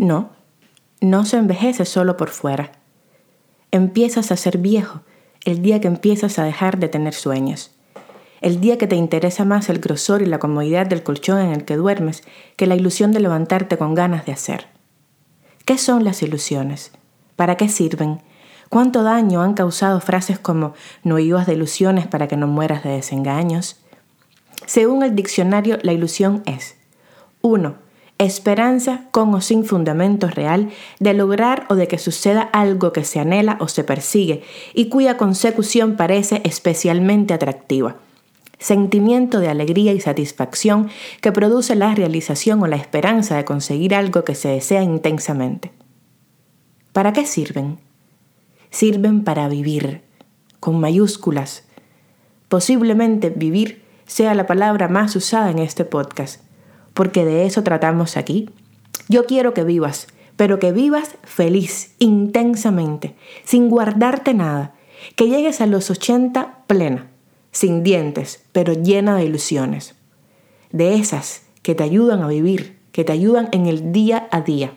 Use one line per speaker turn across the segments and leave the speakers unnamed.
No, no se envejece solo por fuera. Empiezas a ser viejo el día que empiezas a dejar de tener sueños. El día que te interesa más el grosor y la comodidad del colchón en el que duermes que la ilusión de levantarte con ganas de hacer. ¿Qué son las ilusiones? ¿Para qué sirven? ¿Cuánto daño han causado frases como no vivas de ilusiones para que no mueras de desengaños? Según el diccionario, la ilusión es 1. Esperanza con o sin fundamento real de lograr o de que suceda algo que se anhela o se persigue y cuya consecución parece especialmente atractiva. Sentimiento de alegría y satisfacción que produce la realización o la esperanza de conseguir algo que se desea intensamente. ¿Para qué sirven? Sirven para vivir, con mayúsculas. Posiblemente vivir sea la palabra más usada en este podcast, porque de eso tratamos aquí. Yo quiero que vivas, pero que vivas feliz, intensamente, sin guardarte nada, que llegues a los 80 plena, sin dientes, pero llena de ilusiones. De esas que te ayudan a vivir, que te ayudan en el día a día.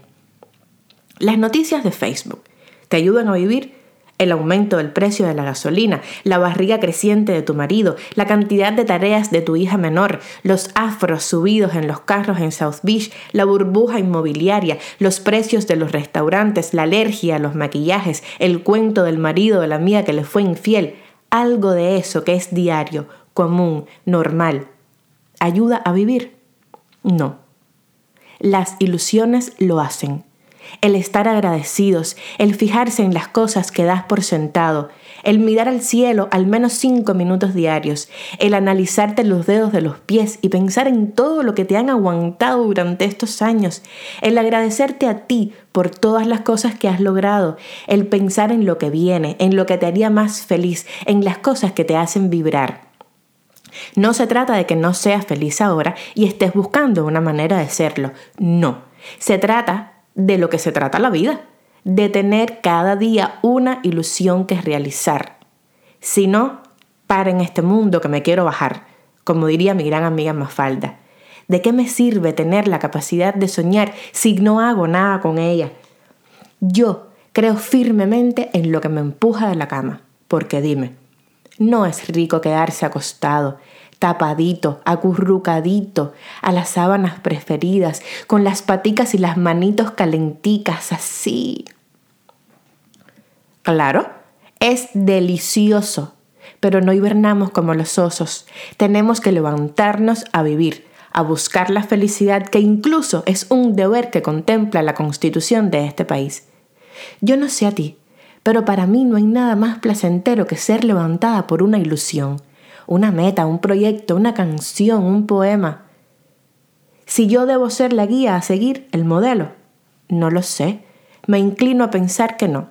Las noticias de Facebook te ayudan a vivir el aumento del precio de la gasolina, la barriga creciente de tu marido, la cantidad de tareas de tu hija menor, los afros subidos en los carros en South Beach, la burbuja inmobiliaria, los precios de los restaurantes, la alergia a los maquillajes, el cuento del marido de la mía que le fue infiel, algo de eso que es diario, común, normal, ¿ayuda a vivir? No. Las ilusiones lo hacen el estar agradecidos, el fijarse en las cosas que das por sentado, el mirar al cielo al menos cinco minutos diarios, el analizarte los dedos de los pies y pensar en todo lo que te han aguantado durante estos años, el agradecerte a ti por todas las cosas que has logrado, el pensar en lo que viene, en lo que te haría más feliz, en las cosas que te hacen vibrar. No se trata de que no seas feliz ahora y estés buscando una manera de serlo, no. Se trata de lo que se trata la vida, de tener cada día una ilusión que realizar. Si no, para en este mundo que me quiero bajar, como diría mi gran amiga Mafalda. ¿De qué me sirve tener la capacidad de soñar si no hago nada con ella? Yo creo firmemente en lo que me empuja de la cama, porque dime, no es rico quedarse acostado, tapadito, acurrucadito, a las sábanas preferidas, con las paticas y las manitos calenticas, así. Claro, es delicioso, pero no hibernamos como los osos. Tenemos que levantarnos a vivir, a buscar la felicidad que incluso es un deber que contempla la constitución de este país. Yo no sé a ti, pero para mí no hay nada más placentero que ser levantada por una ilusión una meta, un proyecto, una canción, un poema. Si yo debo ser la guía a seguir, el modelo, no lo sé. Me inclino a pensar que no.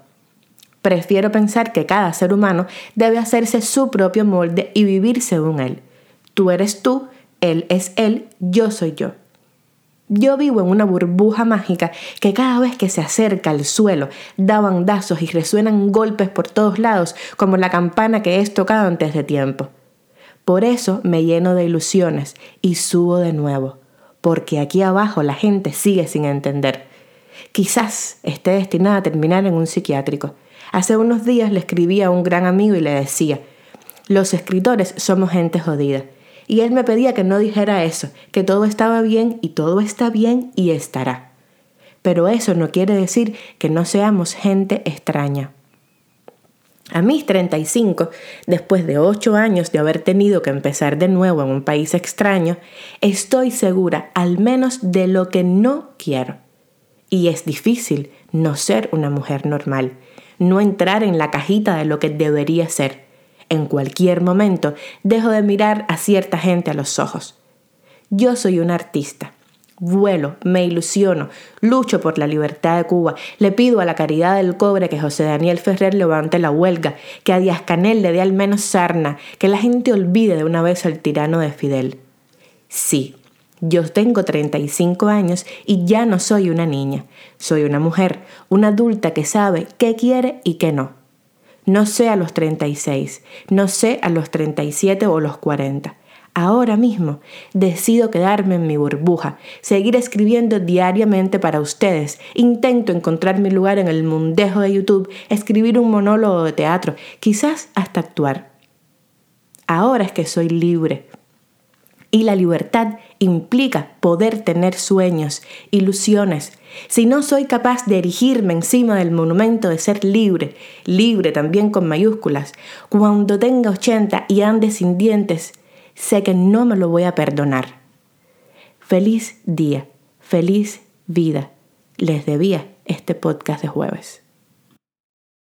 Prefiero pensar que cada ser humano debe hacerse su propio molde y vivir según él. Tú eres tú, él es él, yo soy yo. Yo vivo en una burbuja mágica que cada vez que se acerca al suelo da bandazos y resuenan golpes por todos lados como la campana que es tocado antes de tiempo. Por eso me lleno de ilusiones y subo de nuevo, porque aquí abajo la gente sigue sin entender. Quizás esté destinada a terminar en un psiquiátrico. Hace unos días le escribí a un gran amigo y le decía, los escritores somos gente jodida. Y él me pedía que no dijera eso, que todo estaba bien y todo está bien y estará. Pero eso no quiere decir que no seamos gente extraña. A mis 35, después de 8 años de haber tenido que empezar de nuevo en un país extraño, estoy segura al menos de lo que no quiero. Y es difícil no ser una mujer normal, no entrar en la cajita de lo que debería ser. En cualquier momento dejo de mirar a cierta gente a los ojos. Yo soy un artista vuelo, me ilusiono, lucho por la libertad de Cuba, le pido a la caridad del cobre que José Daniel Ferrer levante la huelga, que a Díaz Canel le dé al menos sarna, que la gente olvide de una vez al tirano de Fidel. Sí, yo tengo 35 años y ya no soy una niña, soy una mujer, una adulta que sabe qué quiere y qué no. No sé a los 36, no sé a los 37 o los 40. Ahora mismo decido quedarme en mi burbuja, seguir escribiendo diariamente para ustedes. Intento encontrar mi lugar en el mundejo de YouTube, escribir un monólogo de teatro, quizás hasta actuar. Ahora es que soy libre. Y la libertad implica poder tener sueños, ilusiones. Si no soy capaz de erigirme encima del monumento de ser libre, libre también con mayúsculas, cuando tenga 80 y ande sin dientes, sé que no me lo voy a perdonar. Feliz día, feliz vida. Les debía este podcast de jueves.